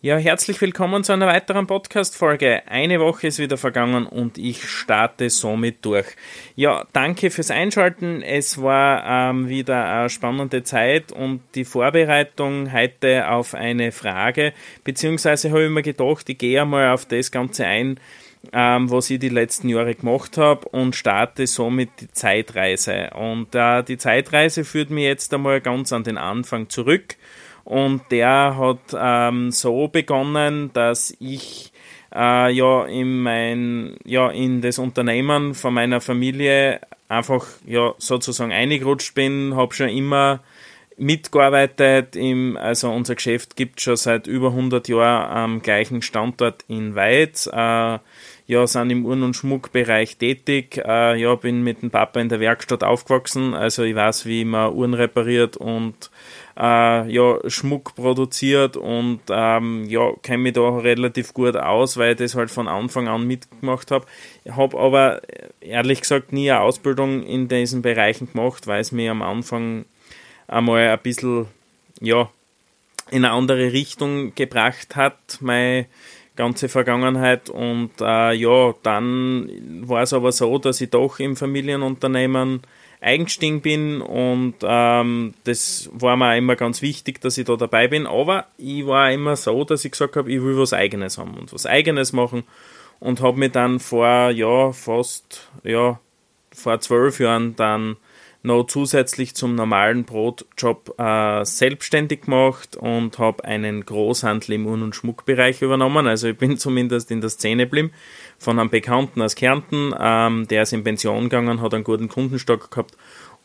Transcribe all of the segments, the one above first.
Ja, herzlich willkommen zu einer weiteren Podcast-Folge. Eine Woche ist wieder vergangen und ich starte somit durch. Ja, danke fürs Einschalten. Es war ähm, wieder eine spannende Zeit und die Vorbereitung heute auf eine Frage, beziehungsweise habe ich mir gedacht, ich gehe einmal auf das Ganze ein, ähm, was ich die letzten Jahre gemacht habe und starte somit die Zeitreise. Und äh, die Zeitreise führt mich jetzt einmal ganz an den Anfang zurück. Und der hat ähm, so begonnen, dass ich äh, ja in mein ja in das Unternehmen von meiner Familie einfach ja sozusagen eingerutscht bin, habe schon immer mitgearbeitet. Im, also unser Geschäft gibt schon seit über 100 Jahren am gleichen Standort in Weiz. Äh, ja, sind im Uhren- und Schmuckbereich tätig. Äh, ja, bin mit dem Papa in der Werkstatt aufgewachsen. Also ich weiß, wie man Uhren repariert und äh, ja, Schmuck produziert und ähm, ja, kenne mich da relativ gut aus, weil ich das halt von Anfang an mitgemacht habe. Ich habe aber ehrlich gesagt nie eine Ausbildung in diesen Bereichen gemacht, weil es mir am Anfang einmal ein bisschen ja, in eine andere Richtung gebracht hat, meine ganze Vergangenheit. Und äh, ja, dann war es aber so, dass ich doch im Familienunternehmen eingestiegen bin und ähm, das war mir immer ganz wichtig, dass ich da dabei bin. Aber ich war immer so, dass ich gesagt habe, ich will was Eigenes haben und was Eigenes machen und habe mich dann vor ja fast ja vor zwölf Jahren dann noch zusätzlich zum normalen Brotjob äh, selbstständig gemacht und habe einen Großhandel im Uhren- und Schmuckbereich übernommen. Also ich bin zumindest in der Szene geblieben. Von einem Bekannten aus Kärnten, ähm, der ist in Pension gegangen, hat einen guten Kundenstock gehabt.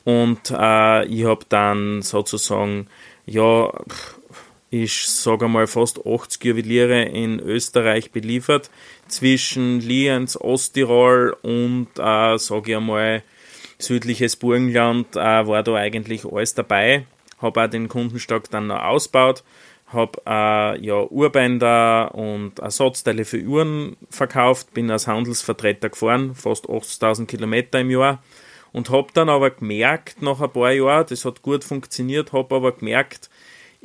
Und äh, ich habe dann sozusagen, ja, ich sage mal fast 80 Juweliere in Österreich beliefert, zwischen Lienz, Osttirol und, äh, sage ich einmal, südliches Burgenland, äh, war da eigentlich alles dabei. Habe auch den Kundenstock dann noch ausgebaut. Habe äh, ja Urbänder und Ersatzteile für Uhren verkauft, bin als Handelsvertreter gefahren, fast 80.000 Kilometer im Jahr. Und habe dann aber gemerkt, nach ein paar Jahren, das hat gut funktioniert, habe aber gemerkt,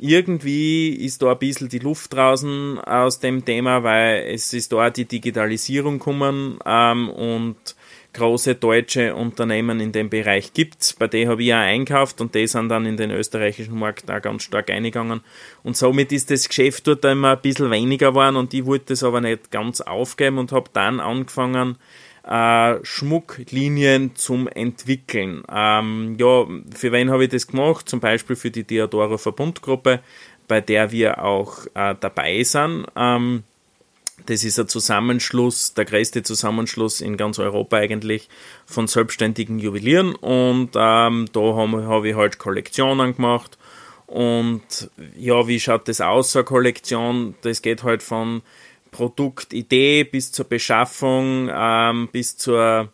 irgendwie ist da ein bisschen die Luft draußen aus dem Thema, weil es ist da die Digitalisierung gekommen ähm, und große deutsche Unternehmen in dem Bereich gibt. Bei denen habe ich auch einkauft und die sind dann in den österreichischen Markt auch ganz stark eingegangen. Und somit ist das Geschäft dort immer ein bisschen weniger geworden und ich wollte das aber nicht ganz aufgeben und habe dann angefangen, äh, Schmucklinien zum Entwickeln. Ähm, ja, für wen habe ich das gemacht? Zum Beispiel für die Diodoro Verbundgruppe, bei der wir auch äh, dabei sind. Ähm, das ist ein Zusammenschluss, der größte Zusammenschluss in ganz Europa eigentlich von selbstständigen Juwelieren und ähm, da habe hab ich halt Kollektionen gemacht und ja, wie schaut das aus, so eine Kollektion? Das geht halt von Produktidee bis zur Beschaffung, ähm, bis zur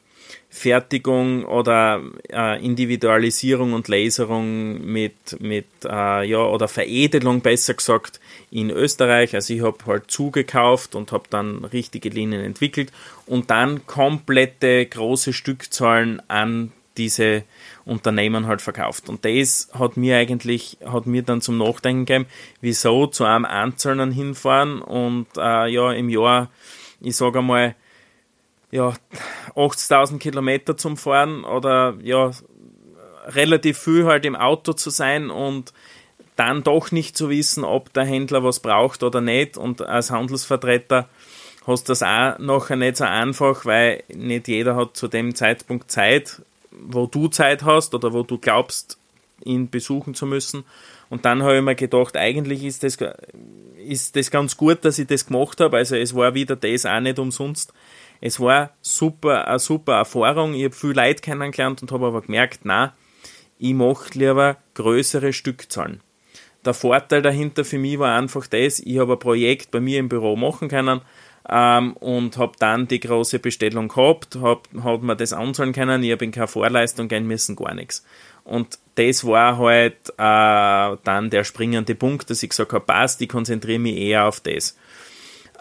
Fertigung oder äh, Individualisierung und Laserung mit, mit äh, ja, oder Veredelung besser gesagt in Österreich. Also ich habe halt zugekauft und habe dann richtige Linien entwickelt und dann komplette große Stückzahlen an diese Unternehmen halt verkauft. Und das hat mir eigentlich, hat mir dann zum Nachdenken gegeben, wieso zu einem Einzelnen hinfahren und äh, ja, im Jahr, ich sage einmal, ja, 80.000 Kilometer zum Fahren oder ja, relativ viel halt im Auto zu sein und dann doch nicht zu wissen, ob der Händler was braucht oder nicht. Und als Handelsvertreter hast du das auch nachher nicht so einfach, weil nicht jeder hat zu dem Zeitpunkt Zeit, wo du Zeit hast oder wo du glaubst, ihn besuchen zu müssen. Und dann habe ich mir gedacht, eigentlich ist das, ist das ganz gut, dass ich das gemacht habe. Also es war wieder das auch nicht umsonst. Es war super, eine super Erfahrung. Ich habe viel Leid kennengelernt und habe aber gemerkt, na, ich mache lieber größere Stückzahlen. Der Vorteil dahinter für mich war einfach das, ich habe ein Projekt bei mir im Büro machen können ähm, und habe dann die große Bestellung gehabt, habe hab mir das anzahlen können, ich habe in keine Vorleistung gehen müssen, gar nichts. Und das war halt äh, dann der springende Punkt, dass ich gesagt habe, passt, ich konzentriere mich eher auf das.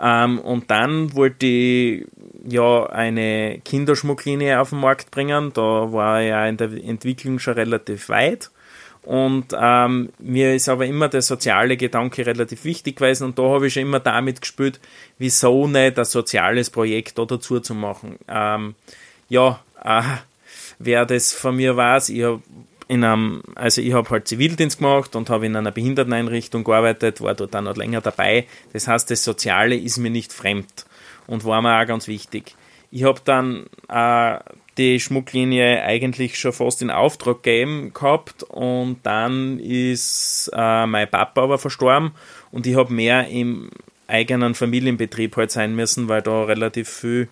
Ähm, und dann wollte ich ja eine Kinderschmucklinie auf den Markt bringen. Da war ich ja in der Entwicklung schon relativ weit Und ähm, mir ist aber immer der soziale Gedanke relativ wichtig gewesen und da habe ich schon immer damit gespielt, wieso nicht ein soziales Projekt da dazu zu machen. Ähm, ja, äh, wer das von mir weiß, ich habe also ich halt Zivildienst gemacht und habe in einer Behinderteneinrichtung gearbeitet, war dort dann noch länger dabei. Das heißt, das Soziale ist mir nicht fremd und war mir auch ganz wichtig. Ich habe dann äh, die Schmucklinie eigentlich schon fast in Auftrag gegeben gehabt und dann ist äh, mein Papa aber verstorben und ich habe mehr im eigenen Familienbetrieb halt sein müssen, weil da relativ viel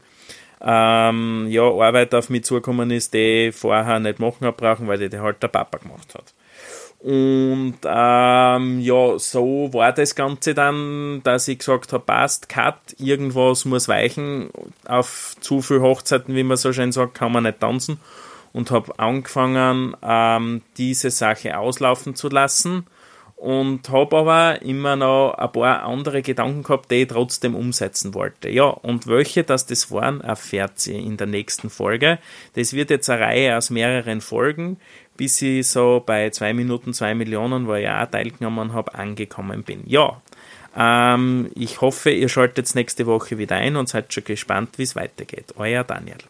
ähm, ja, Arbeit auf mich zugekommen ist, die ich vorher nicht machen habe brauchen, weil die halt der Papa gemacht hat. Und ähm, ja, so war das Ganze dann, dass ich gesagt habe, passt, cut, irgendwas muss weichen. Auf zu viel Hochzeiten, wie man so schön sagt, kann man nicht tanzen. Und habe angefangen, ähm, diese Sache auslaufen zu lassen und habe aber immer noch ein paar andere Gedanken gehabt, die ich trotzdem umsetzen wollte. Ja, und welche das das waren, erfährt ihr in der nächsten Folge. Das wird jetzt eine Reihe aus mehreren Folgen, bis ich so bei zwei Minuten zwei Millionen, wo ich auch teilgenommen habe, angekommen bin. Ja, ähm, ich hoffe, ihr schaltet nächste Woche wieder ein und seid schon gespannt, wie es weitergeht. Euer Daniel.